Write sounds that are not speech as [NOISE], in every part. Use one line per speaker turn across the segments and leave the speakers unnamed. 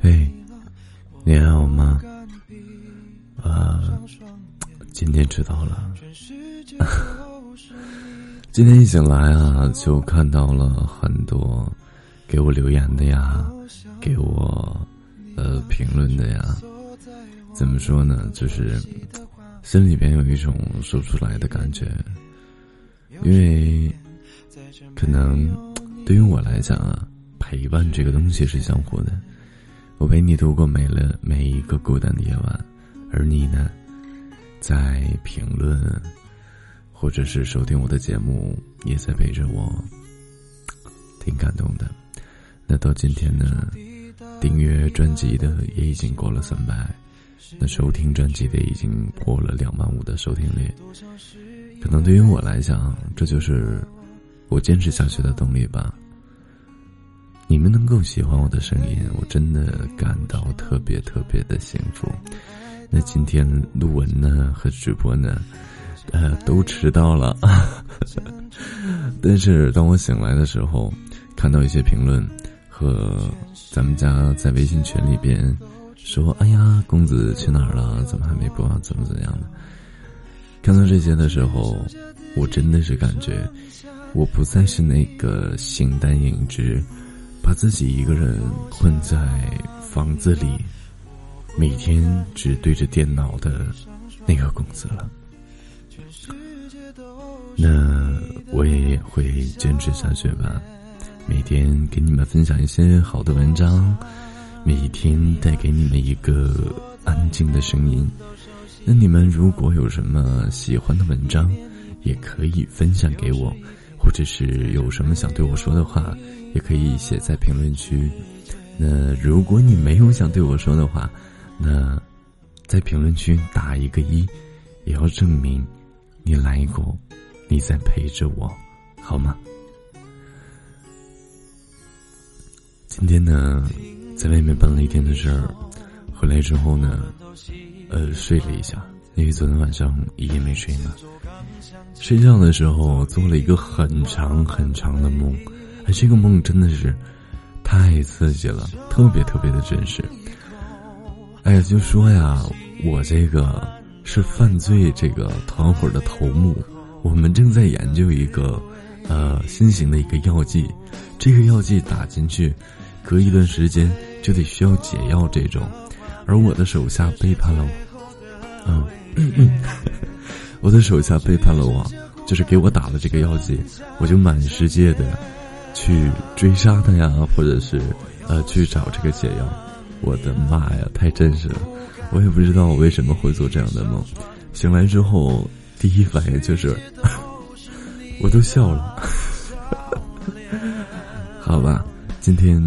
嘿，你还好吗？啊，今天迟到了。[LAUGHS] 今天一醒来啊，就看到了很多给我留言的呀，给我呃评论的呀。怎么说呢？就是心里边有一种说不出来的感觉，因为可能对于我来讲啊。陪伴这个东西是相互的，我陪你度过每了每一个孤单的夜晚，而你呢，在评论或者是收听我的节目，也在陪着我，挺感动的。那到今天呢，订阅专辑的也已经过了三百，那收听专辑的已经破了两万五的收听率。可能对于我来讲，这就是我坚持下去的动力吧。更喜欢我的声音，我真的感到特别特别的幸福。那今天录文呢和直播呢，呃，都迟到了。[LAUGHS] 但是当我醒来的时候，看到一些评论和咱们家在微信群里边说：“哎呀，公子去哪儿了？怎么还没播？怎么怎么样的？”看到这些的时候，我真的是感觉，我不再是那个形单影只。把自己一个人困在房子里，每天只对着电脑的那个公子了。那我也会坚持下去吧，每天给你们分享一些好的文章，每天带给你们一个安静的声音。那你们如果有什么喜欢的文章，也可以分享给我。或者是有什么想对我说的话，也可以写在评论区。那如果你没有想对我说的话，那在评论区打一个一，也要证明你来过，你在陪着我，好吗？今天呢，在外面办了一天的事儿，回来之后呢，呃，睡了一下，因为昨天晚上一夜没睡嘛。睡觉的时候做了一个很长很长的梦，哎，这个梦真的是太刺激了，特别特别的真实。哎呀，就说呀，我这个是犯罪这个团伙的头目，我们正在研究一个呃新型的一个药剂，这个药剂打进去，隔一段时间就得需要解药这种，而我的手下背叛了我，嗯。[LAUGHS] 我的手下背叛了我，就是给我打了这个药剂，我就满世界的去追杀他呀，或者是呃去找这个解药。我的妈呀，太真实了！我也不知道我为什么会做这样的梦。醒来之后，第一反应就是 [LAUGHS] 我都笑了。[LAUGHS] 好吧，今天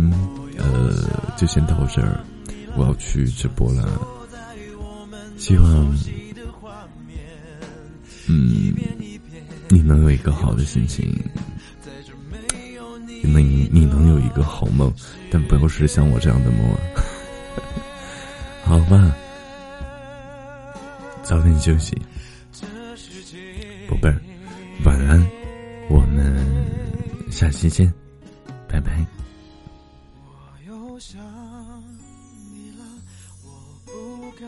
呃就先到这儿，我要去直播了，希望。嗯，你能有一个好的心情，能你能有一个好梦，但不要是像我这样的梦啊，[LAUGHS] 好吧？早点休息，宝贝儿，晚安，我们下期见，拜拜。我又想你了，我不敢